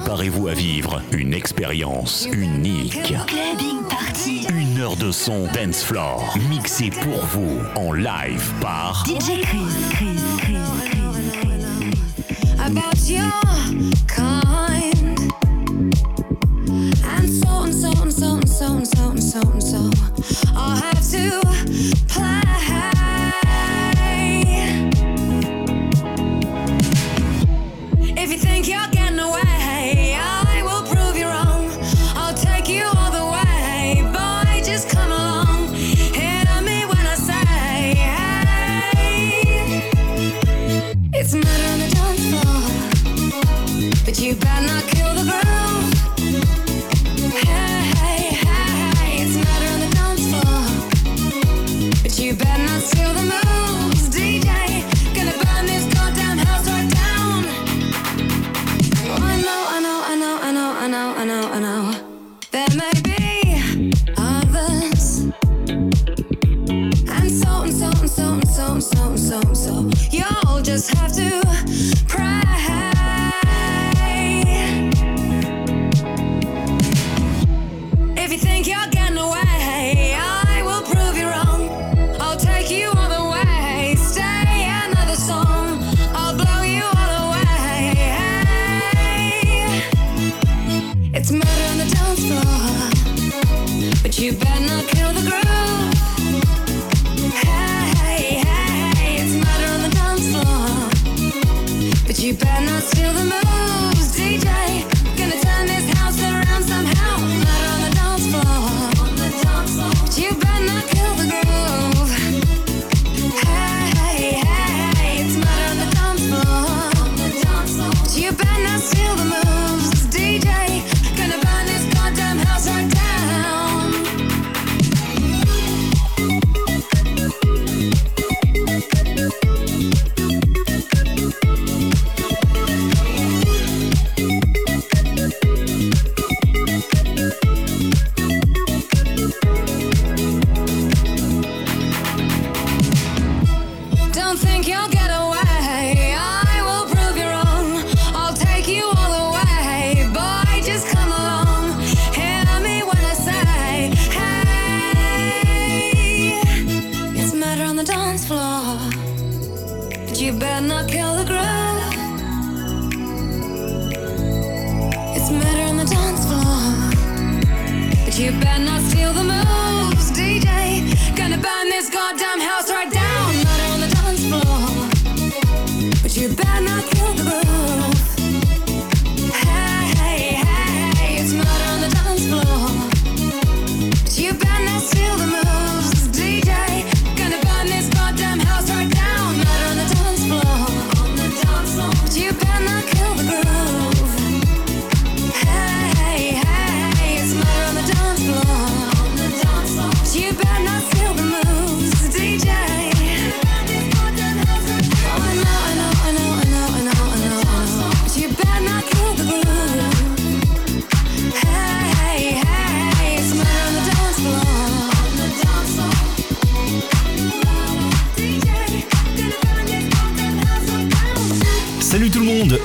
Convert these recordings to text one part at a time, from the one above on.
Préparez-vous à vivre une expérience unique. Une heure de son dance floor mixé pour vous en live par DJ Chris.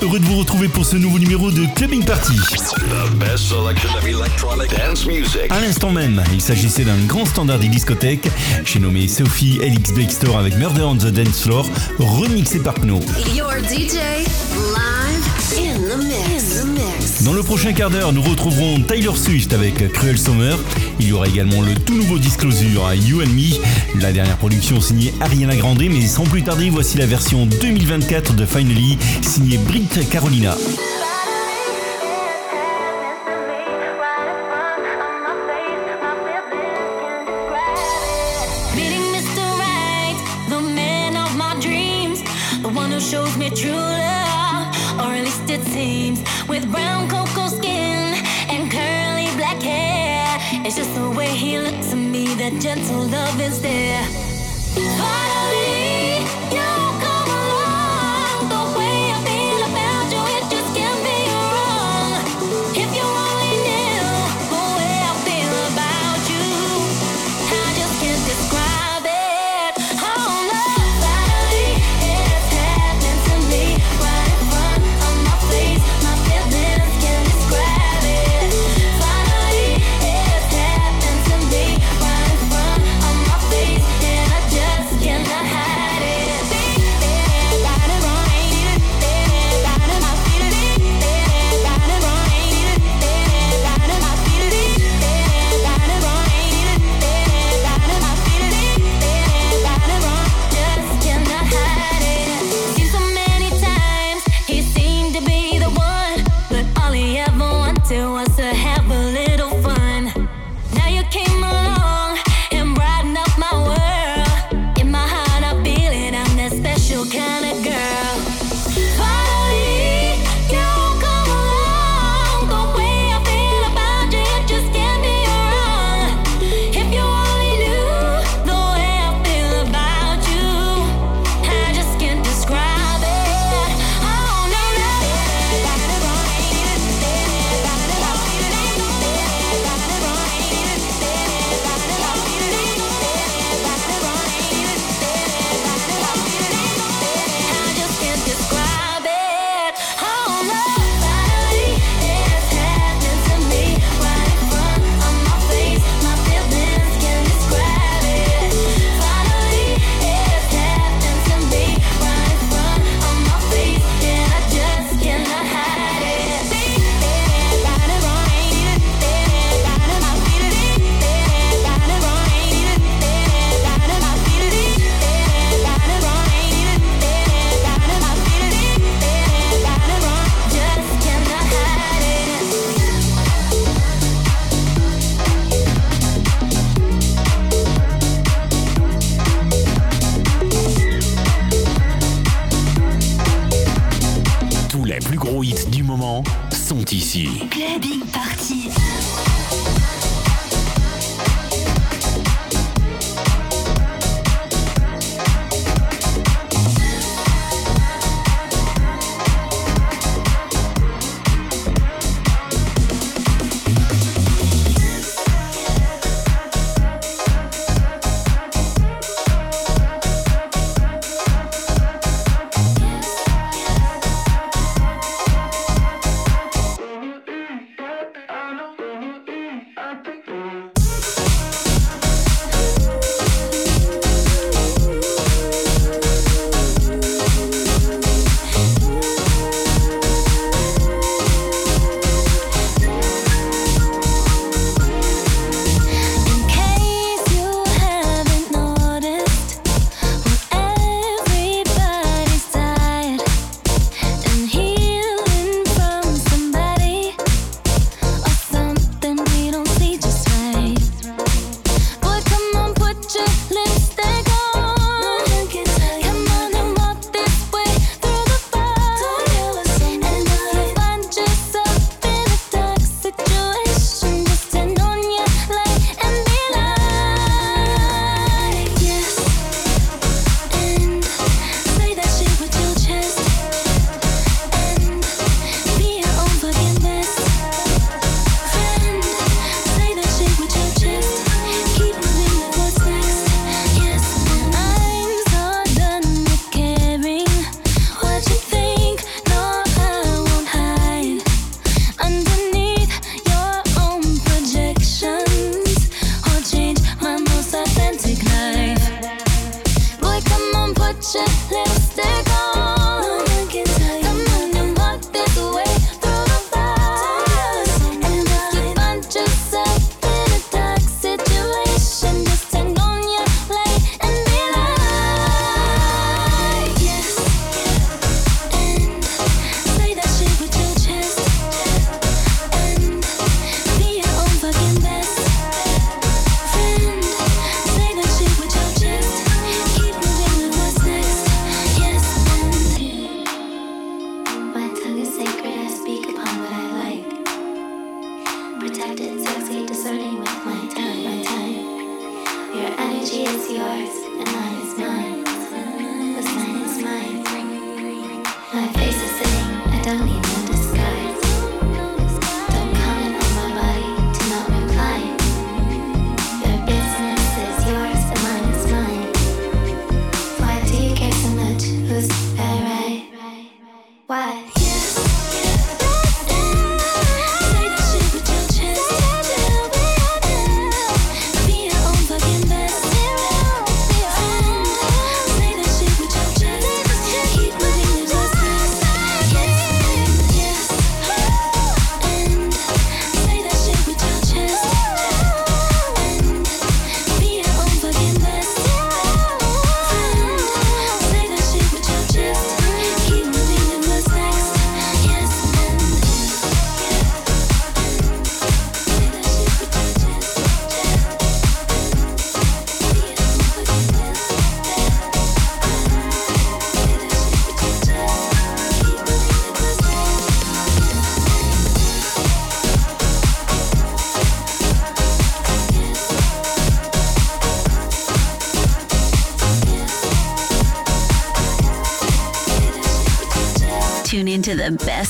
Heureux de vous retrouver pour ce nouveau numéro de Clubbing Party. À l'instant même, il s'agissait d'un grand standard des discothèques. J'ai nommé Sophie LX Bake Store avec Murder on the Dance Floor, remixé par Pno. Dans le prochain quart d'heure, nous retrouverons Tyler Swift avec Cruel Summer. Il y aura également le tout nouveau Disclosure, You and Me, la dernière production signée Ariana Grande, mais sans plus tarder, voici la version 2024 de Finally, signée Britt Carolina. till what's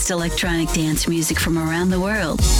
best electronic dance music from around the world.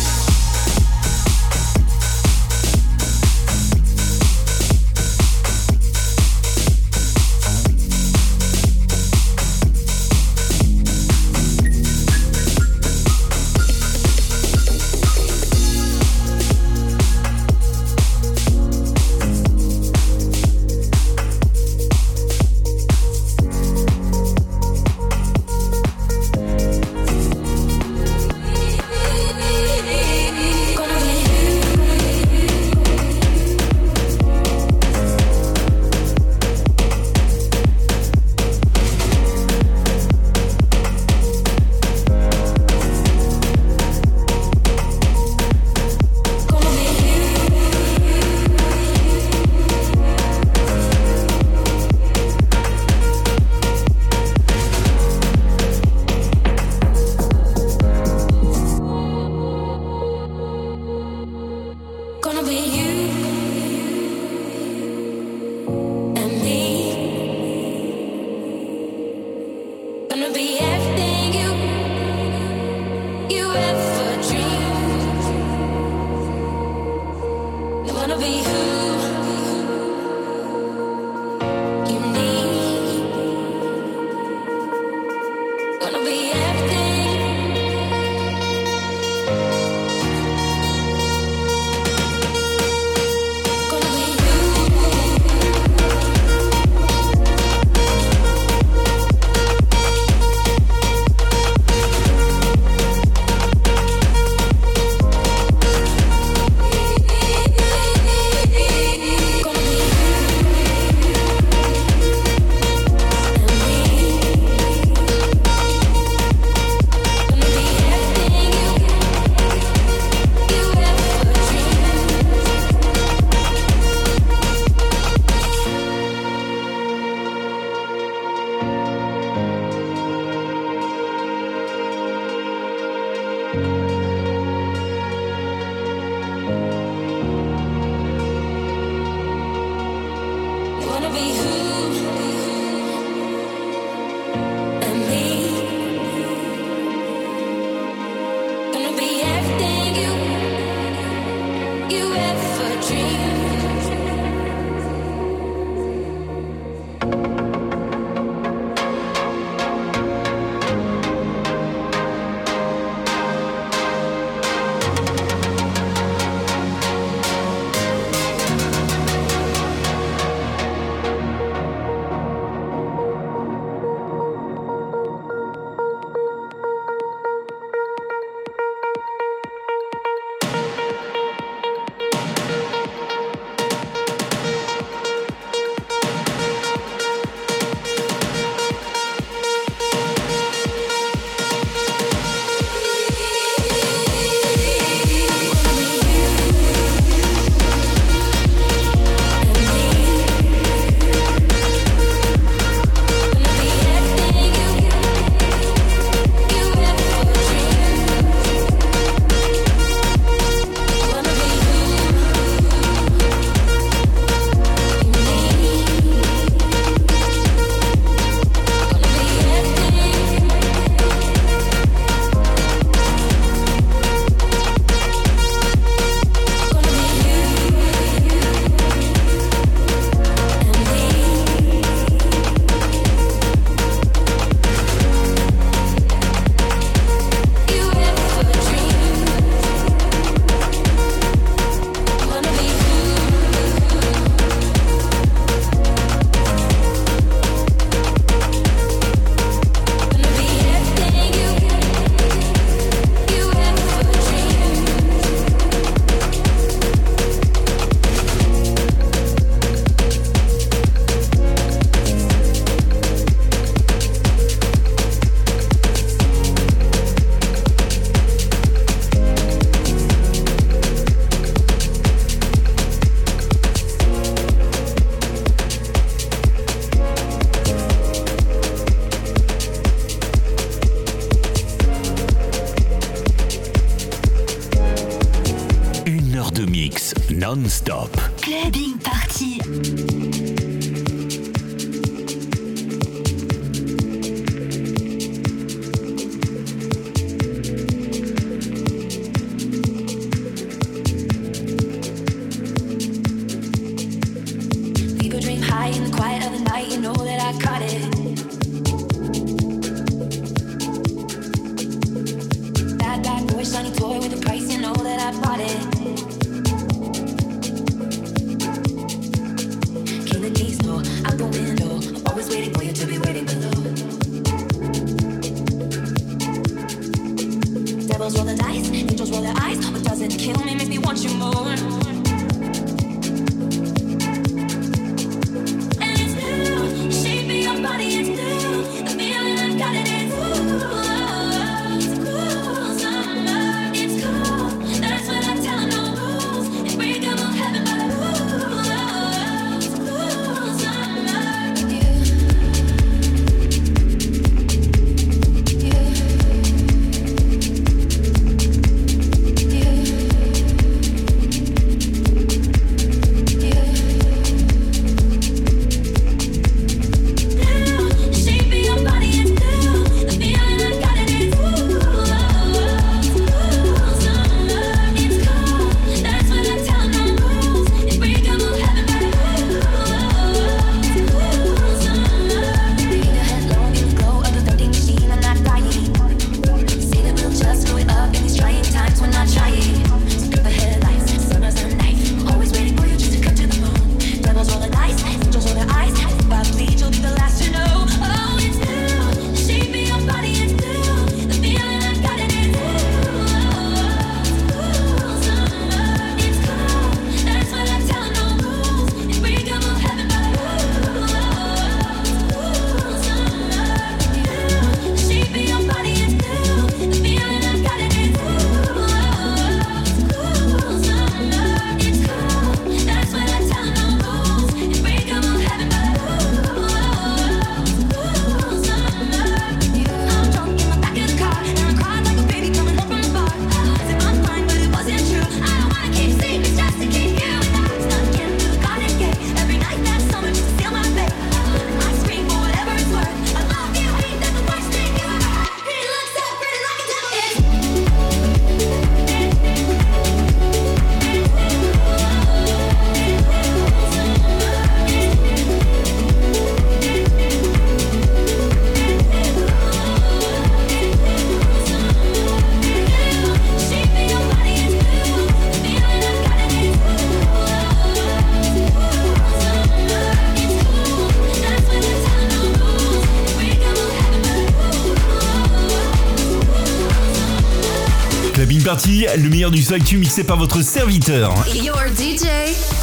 Le meilleur du son actu mixé par votre serviteur. Your DJ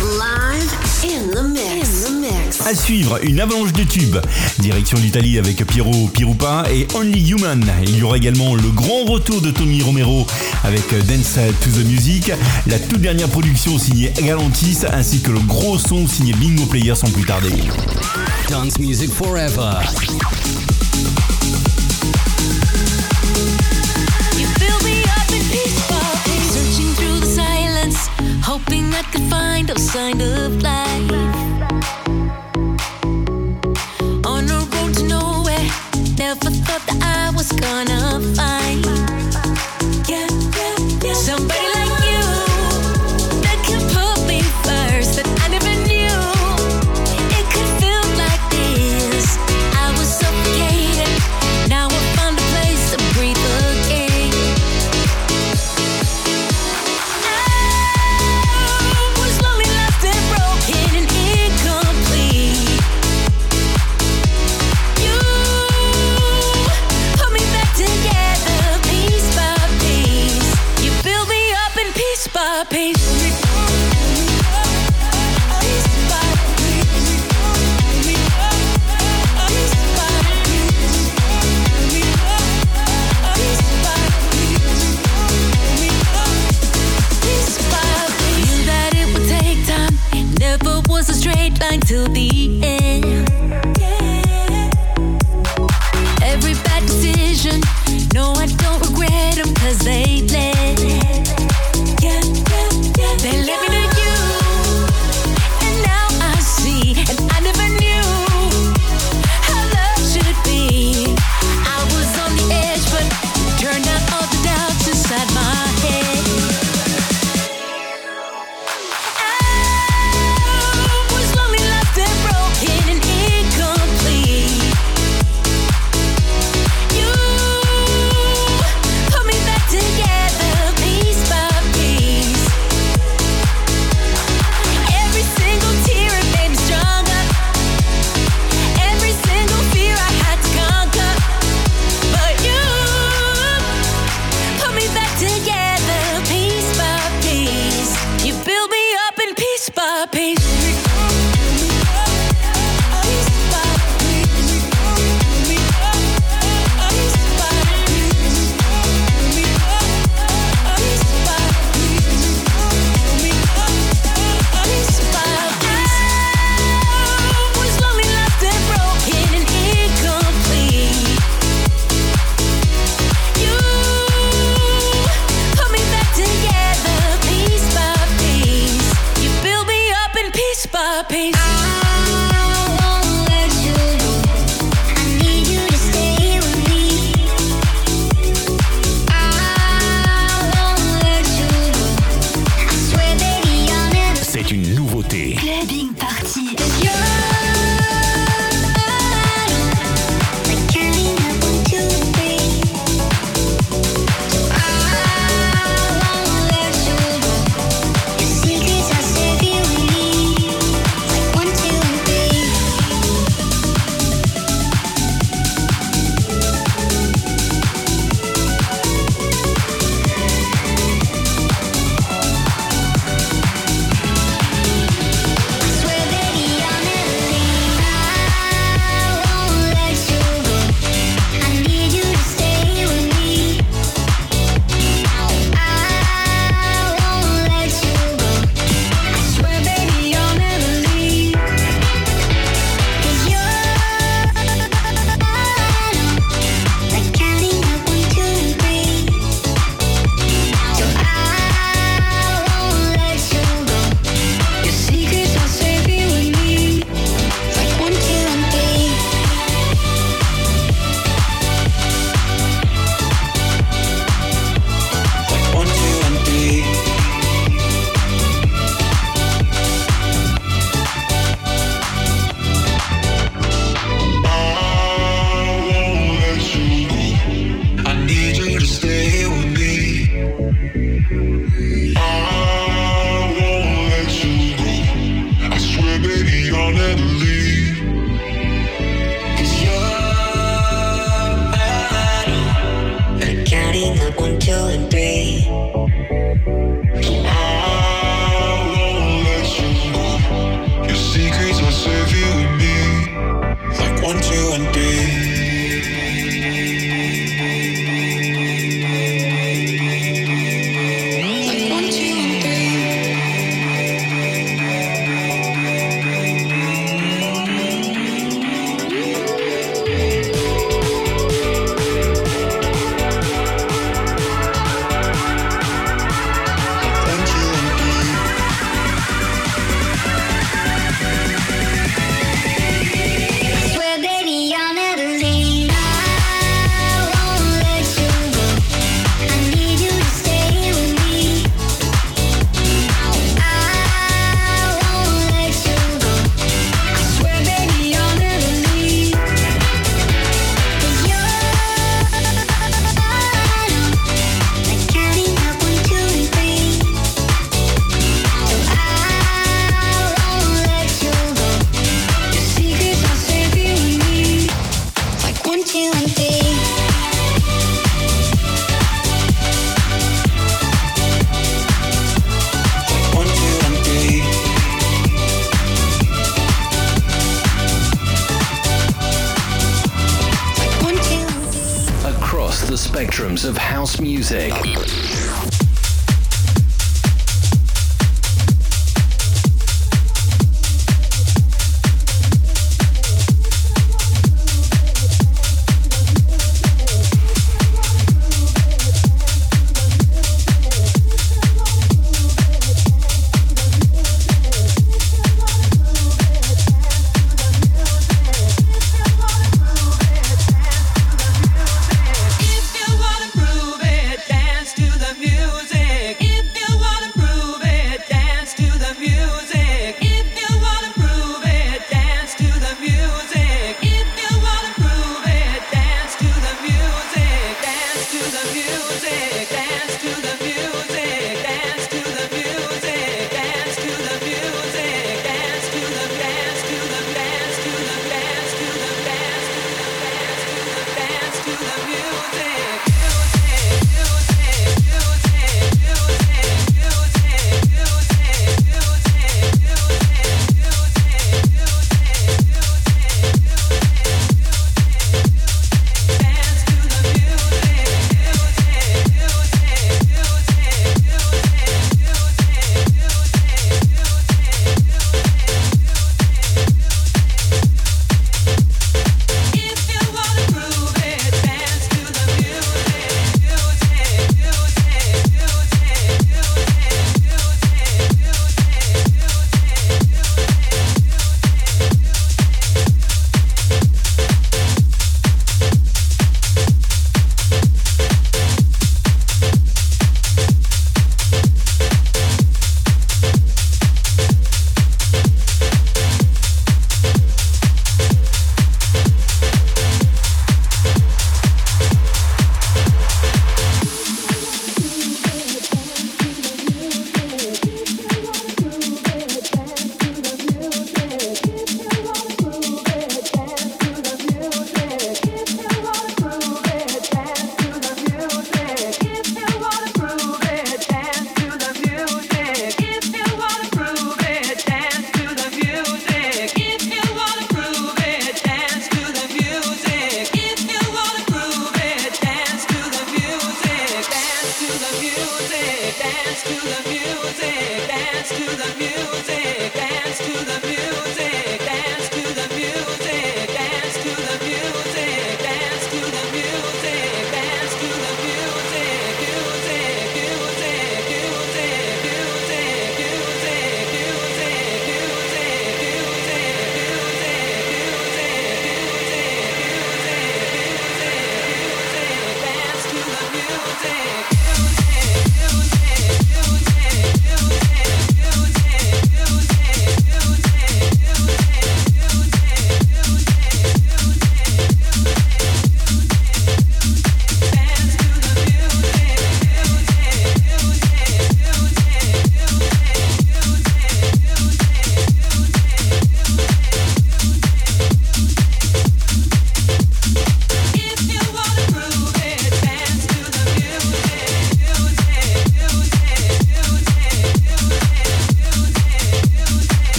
live in the mix. À suivre, une avalanche de tubes. Direction l'Italie avec Piero Pirupa et Only Human. Il y aura également le grand retour de Tony Romero avec Dance to the Music, la toute dernière production signée Galantis ainsi que le gros son signé Bingo Player sans plus tarder. Dance Music Forever. Could find a sign of life. On a road to nowhere, never thought that I was gonna find.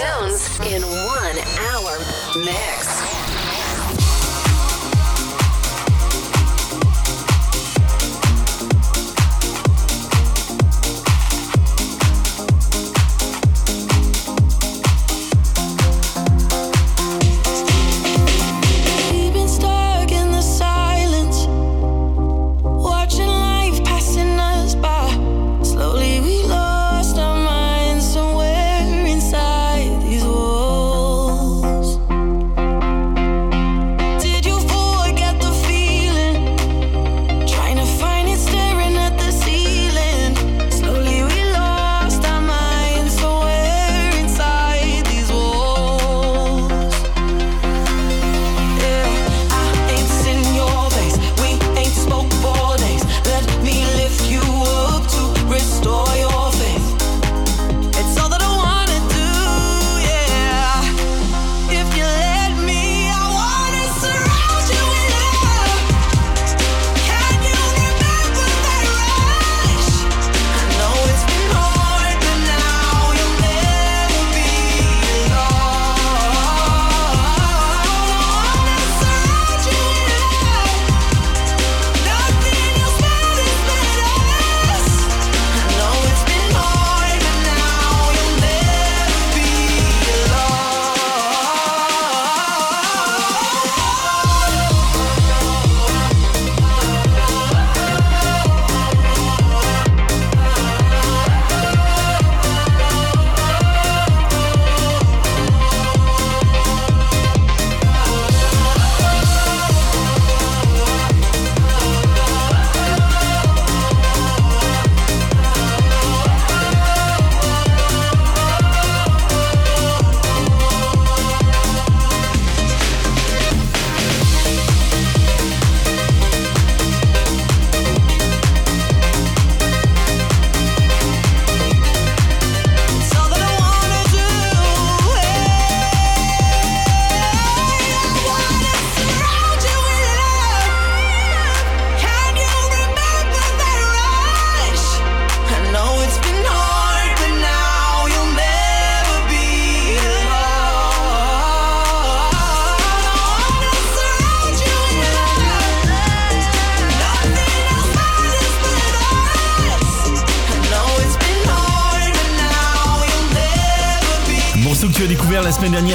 Tunes in one hour mix.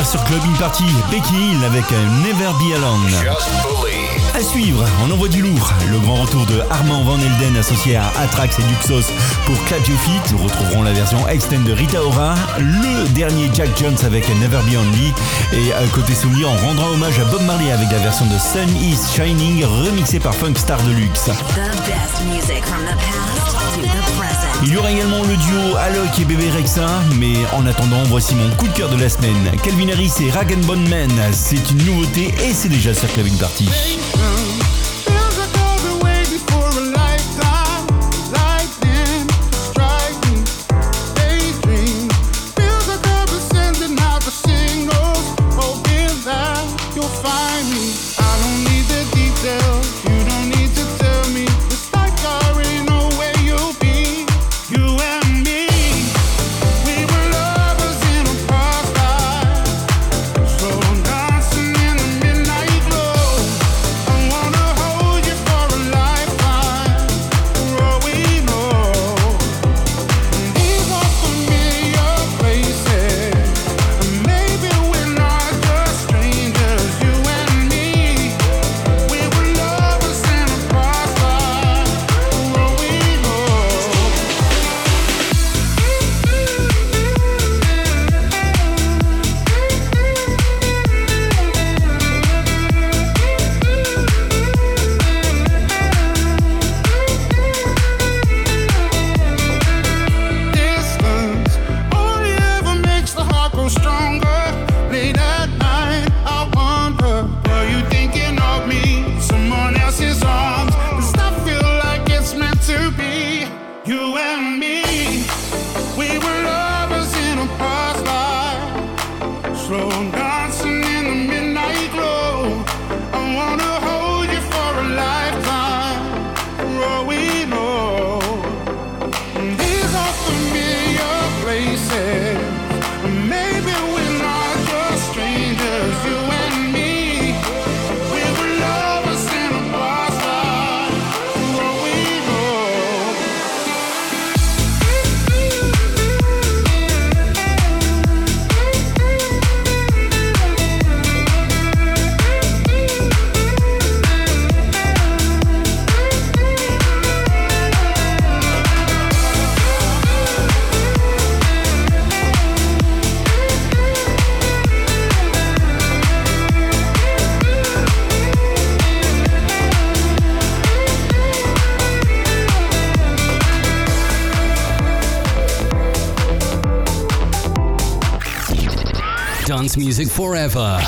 Sur Club In Party Becky Hill avec Never Be Alone. À suivre, on envoie du lourd. Le grand retour de Armand Van Elden associé à Atrax et Duxos pour Clap Your Feet. Nous retrouverons la version extend de Rita Ora. Le dernier Jack Jones avec Never Be Only. Et à côté souvenir, on rendra hommage à Bob Marley avec la version de Sun Is Shining remixée par Funk Star Deluxe. Il y aura également le duo Alok et Bébé Rexa, mais en attendant, voici mon coup de cœur de la semaine. Calvin Harris et Rag Bone Man, c'est une nouveauté et c'est déjà sur Clavin Party. Music forever.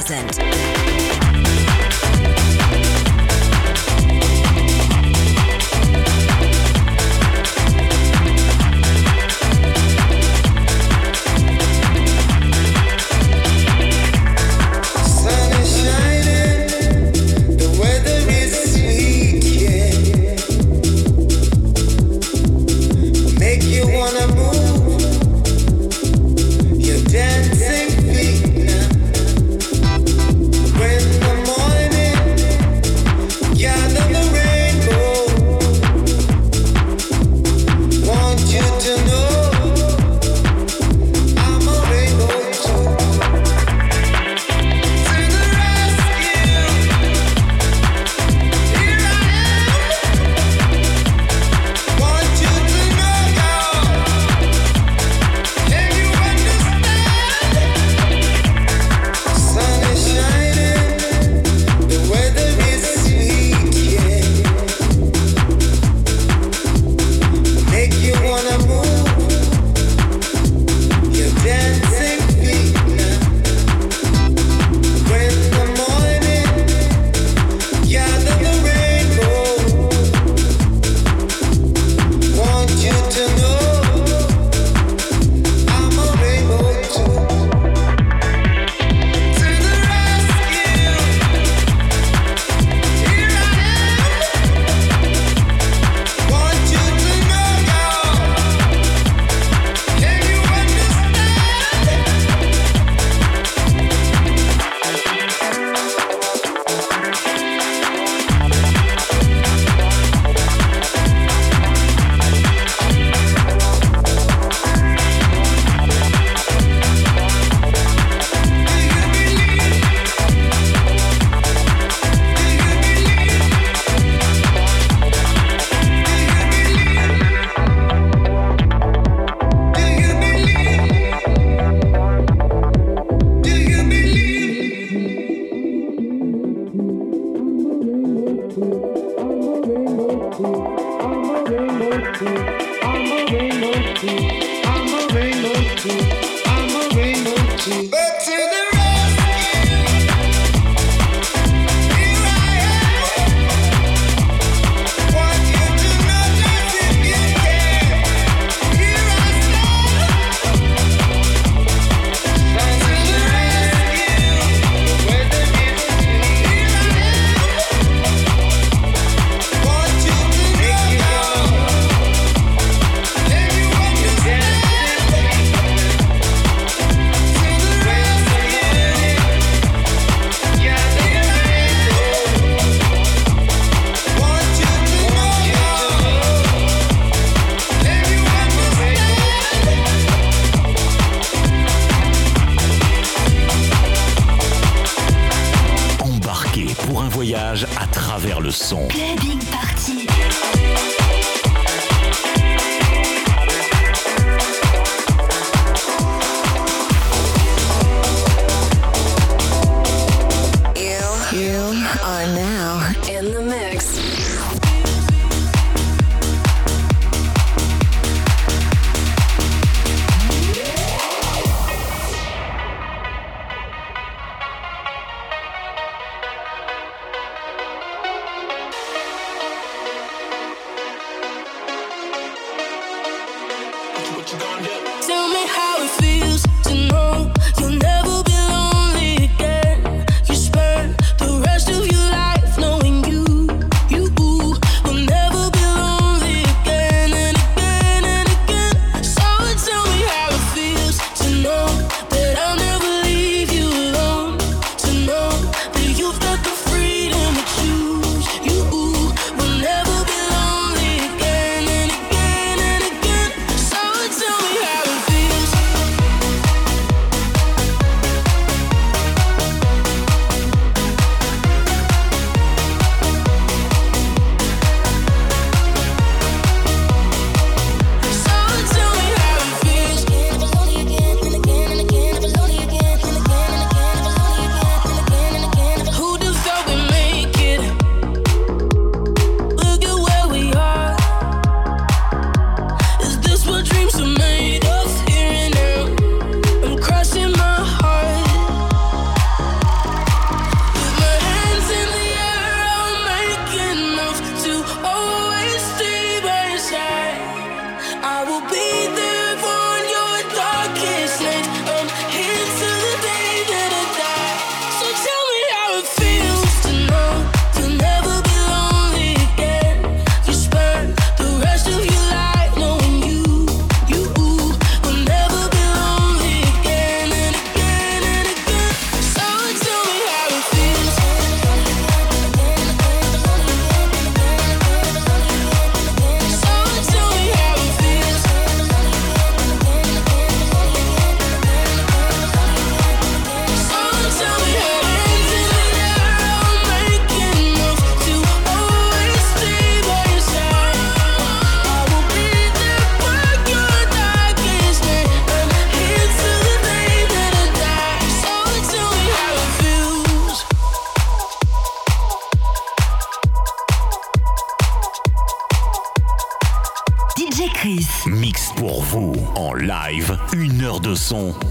Present. Son.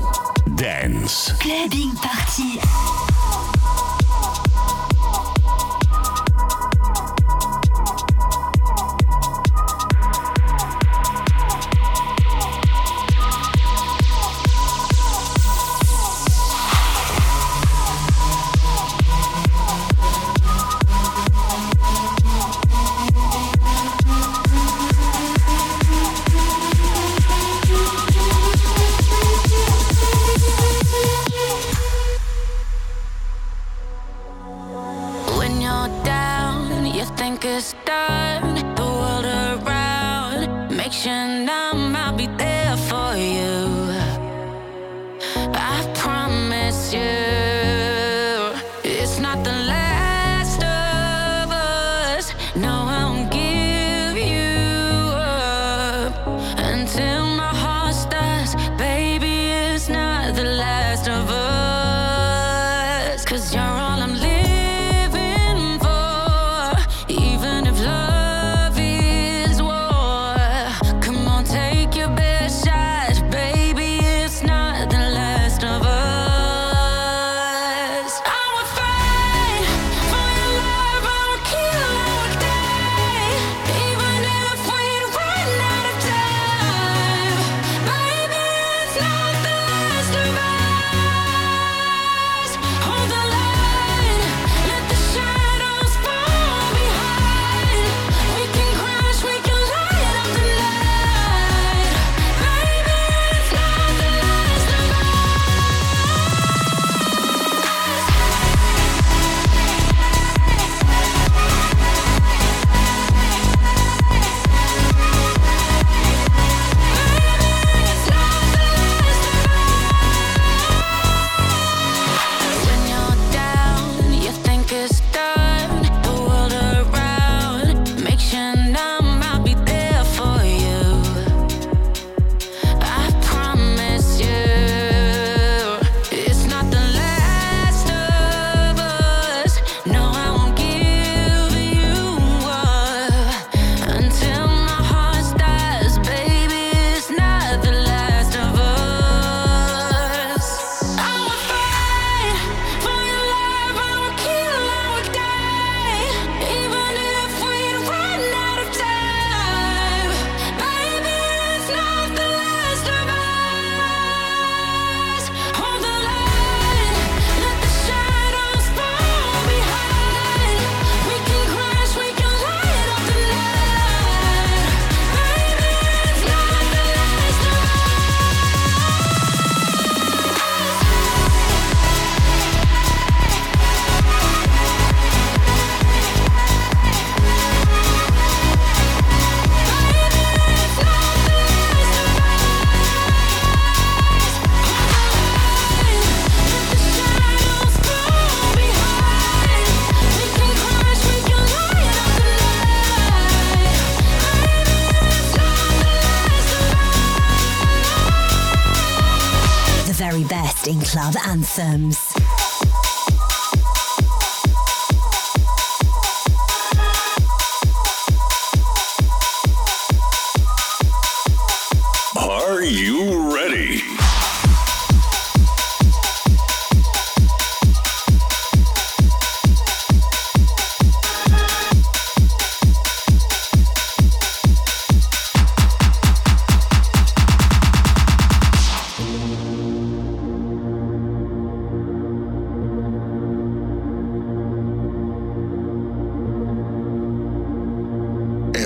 Blossoms.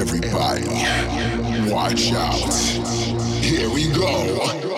Everybody, watch out. Here we go.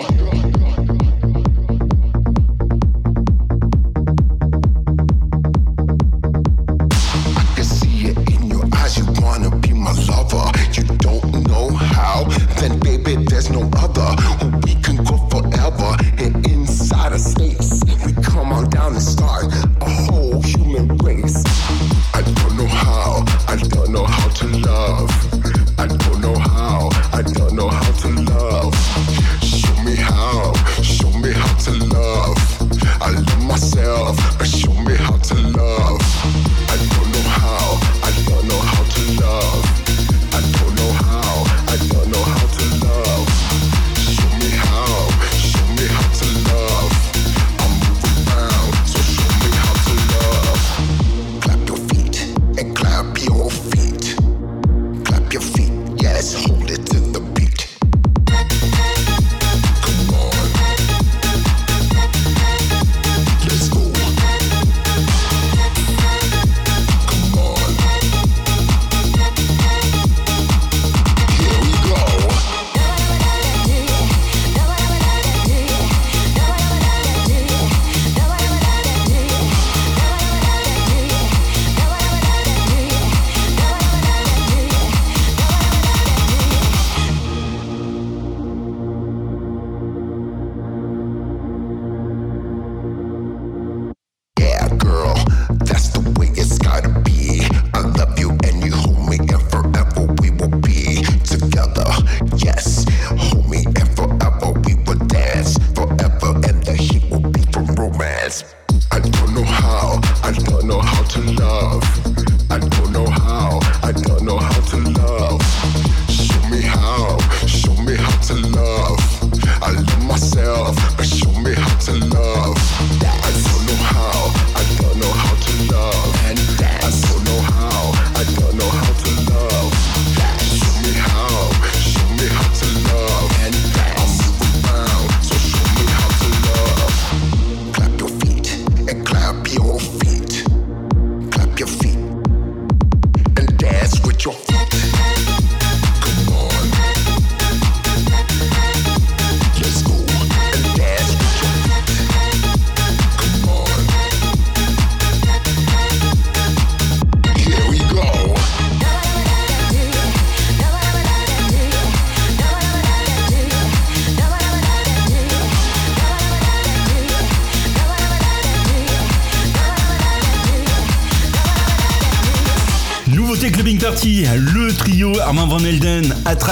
I don't know how, I don't know how to love. I don't know how, I don't know how to love. Show me how, show me how to love. I love myself, but show me how to love.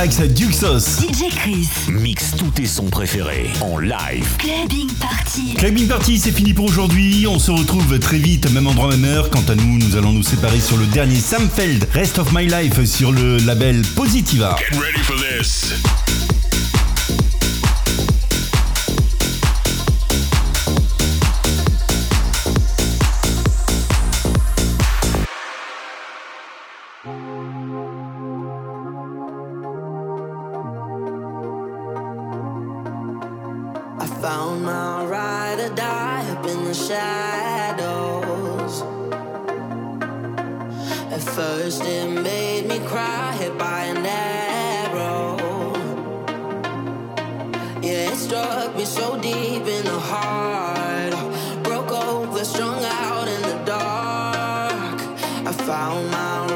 Atrax, Duxos. DJ Chris. Mixe tous tes sons préférés en live. Clubbing Party. Clubbing Party, c'est fini pour aujourd'hui. On se retrouve très vite, même endroit, même heure. Quant à nous, nous allons nous séparer sur le dernier Sam Feld, Rest of My Life, sur le label Positiva. Get ready for this. hit by an arrow. Yeah, it struck me so deep in the heart. Broke over, strung out in the dark. I found my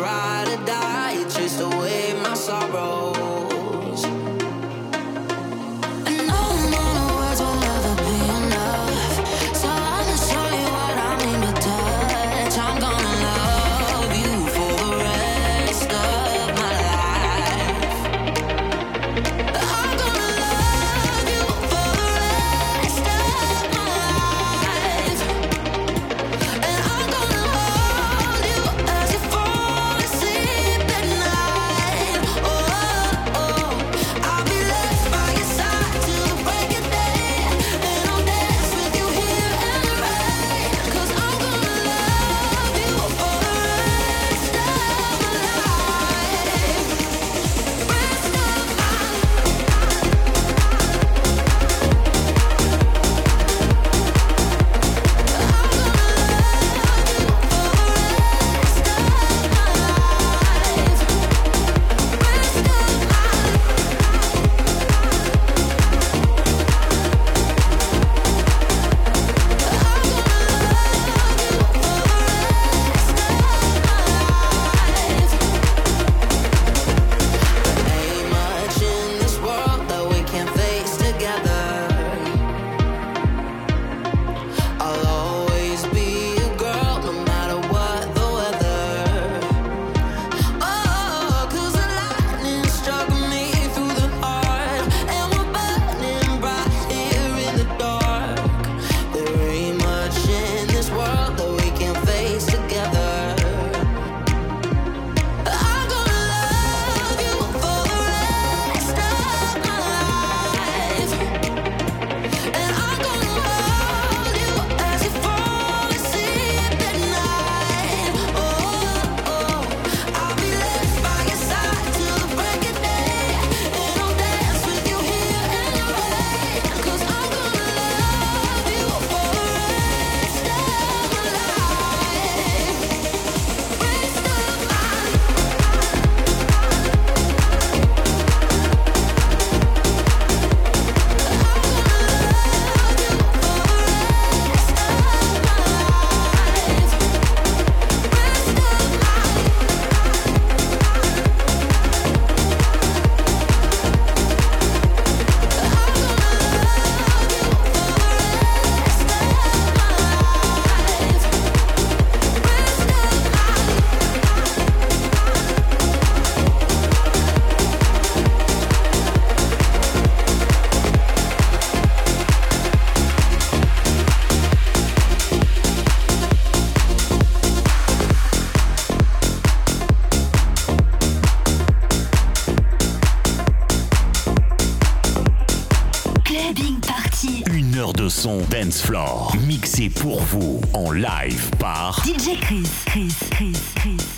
Dance Floor, mixé pour vous en live par DJ Chris, Chris, Chris, Chris.